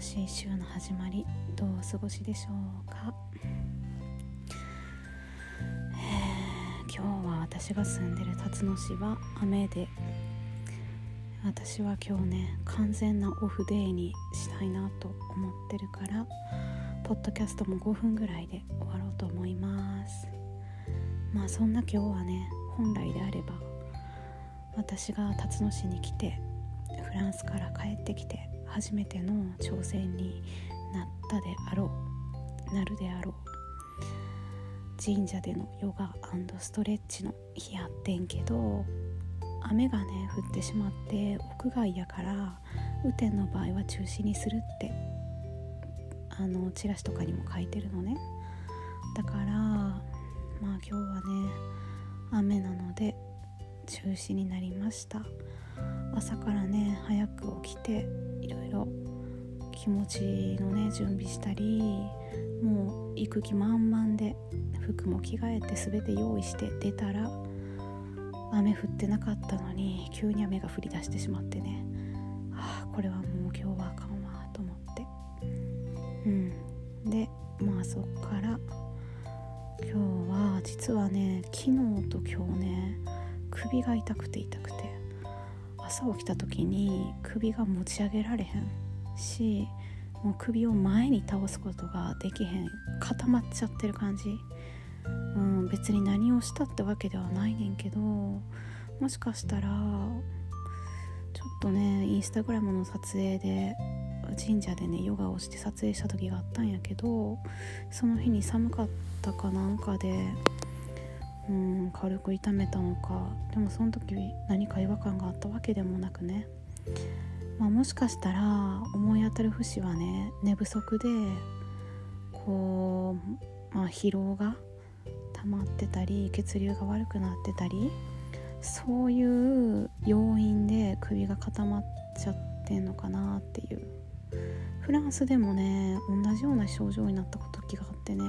今週の始まりどうお過ごしでしょうか、えー、今日は私が住んでる辰野市は雨で私は今日ね完全なオフデーにしたいなと思ってるからポッドキャストも5分ぐらいで終わろうと思います。まあそんな今日はね本来であれば私が辰野市に来てフランスから帰ってきて初めての挑戦になったであろうなるであろう。神社でのヨガストレッチの日やってんけど雨がね降ってしまって屋外やから雨天の場合は中止にするってあのチラシとかにも書いてるのね。だからまあ今日はね雨なので中止になりました。朝からね早く起きていろいろ気持ちのね準備したりもう行く気満々で服も着替えて全て用意して出たら雨降ってなかったのに急に雨が降り出してしまってね。ああこれはもう今日はあかんわと思って。うん。でまあそっから今日は実はね昨日と今日ね首が痛くて痛くて。朝起きた時に首が持ち上げられへんしもう首を前に倒すことができへん。固まっちゃってる感じ、うん、別に何をしたってわけではないねんけどもしかしたらちょっとねインスタグラムの撮影で神社でねヨガをして撮影した時があったんやけどその日に寒かったかなんかでうん軽く痛めたのか。でもその時何か違和感があったわけでもなくね、まあ、もしかしたら思い当たる節はね寝不足でこう、まあ、疲労が溜まってたり血流が悪くなってたりそういう要因で首が固まっちゃってんのかなっていう。フランスでもね同じような症状になった時があってね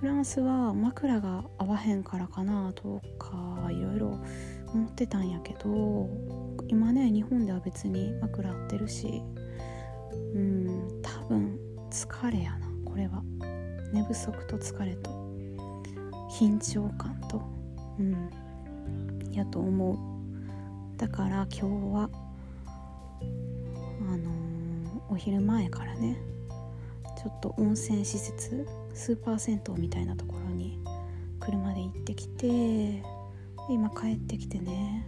フランスは枕が合わへんからかなとかいろいろ思ってたんやけど今ね日本では別に枕合ってるしうん多分疲れやなこれは。寝不足と疲れと緊張感とうんやと思う。だから今日はあのー、お昼前からねちょっと温泉施設スーパー銭湯みたいなところに車で行ってきて今帰ってきてね。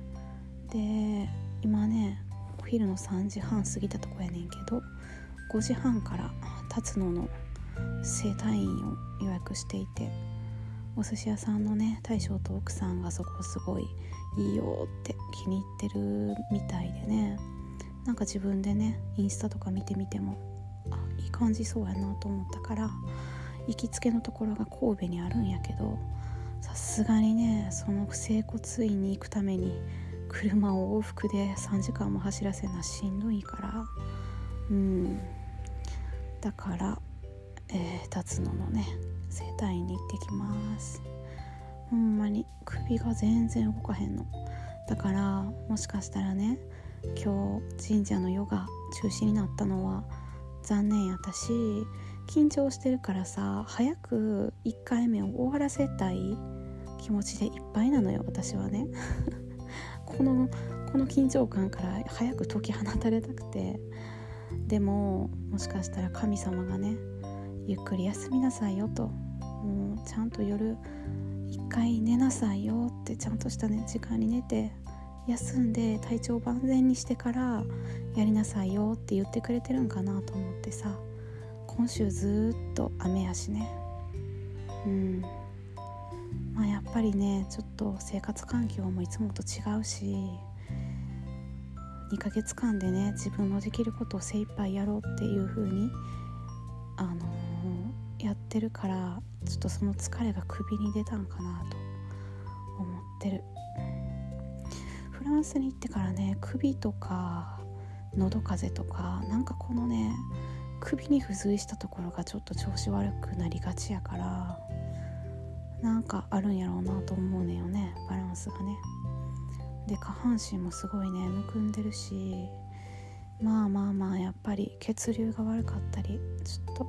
で今ねお昼の3時半過ぎたとこやねんけど5時半から辰野の整体院を予約していてお寿司屋さんのね大将と奥さんがそこすごいいいよって気に入ってるみたいでね。なんか自分でねインスタとか見てみてもあいい感じそうやなと思ったから行きつけのところが神戸にあるんやけどさすがにねその整骨院に行くために車を往復で3時間も走らせなしんどいからうん。だからえー、辰野のね整体院に行ってきます。ほんまに首が全然動かへんの。だからもしかしたらね今日神社のヨガ中止になったのは残念やったし緊張してるからさ早く1回目を終わらせたい気持ちでいっぱいなのよ私はね。このこの緊張感から早く解き放たれたくて。でももしかしたら神様がねゆっくり休みなさいよと。もうちゃんと夜一回寝なさいよってちゃんとしたね時間に寝て休んで体調万全にしてからやりなさいよって言ってくれてるんかなと思ってさ。今週ずっと雨やしねうんまあやっぱりねちょっと生活環境もいつもと違うし2ヶ月間でね自分のできることを精一杯やろうっていう風にあのー、やってるからちょっとその疲れが首に出たんかなと思ってる。フランスに行ってからね首とか喉風邪とかなんかこのね首に付随したところがちょっと調子悪くなりがちやからなんかあるんやろうなと思うねよねバランスがね。で下半身もすごいねむくんでるしまあまあまあやっぱり血流が悪かったりちょっと、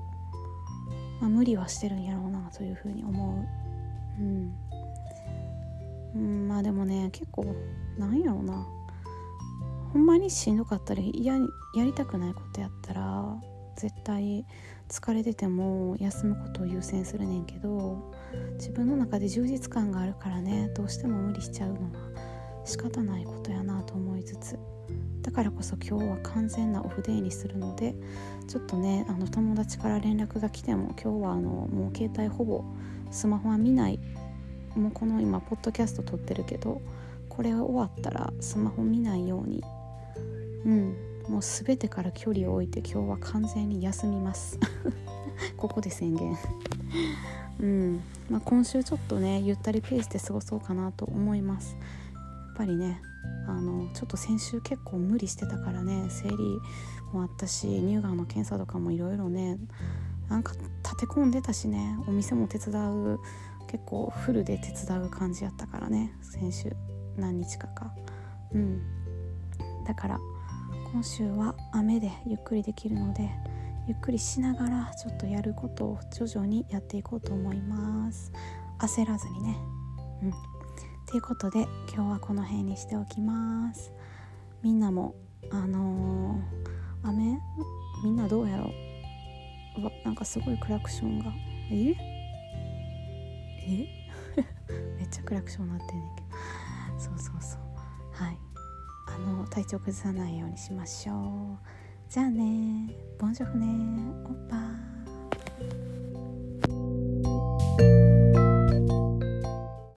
まあ、無理はしてるんやろうなというふうに思う。うん、うん、まあでもね結構なんやろうな。ほんまにしんどかったりややりたくないことやったら対疲れてても休むことを優先するねんけど自分の中で充実感があるからねどうしても無理しちゃうのは仕方ないことやなと思いつつだからこそ今日は完全なオフデーにするのでちょっとねあの友達から連絡が来ても今日はあのもう携帯ほぼスマホは見ないもうこの今ポッドキャスト撮ってるけどこれ終わったらスマホ見ないようにうんもう全てから距離を置いて今日は完全に休みます。ここで宣言。うん。まあ、今週ちょっとねゆったりペースで過ごそうかなと思います。やっぱりねあのちょっと先週結構無理してたからね生理もあったし乳がんの検査とかもいろいろねなんか立て込んでたしねお店も手伝う結構フルで手伝う感じやったからね先週何日かか。うん。だから今週は雨でゆっくりできるのでゆっくりしながらちょっとやることを徐々にやっていこうと思います。焦らずにね。うん。ということで今日はこの辺にしておきます。みんなもあのー、雨？みんなどうやろう？うわなんかすごいクラクションが。え？え？めっちゃクラクションなってんねんけど。そうそうそう。はい。体調崩さないようにしましょう。じゃあね。ボンジョフね。オッパー。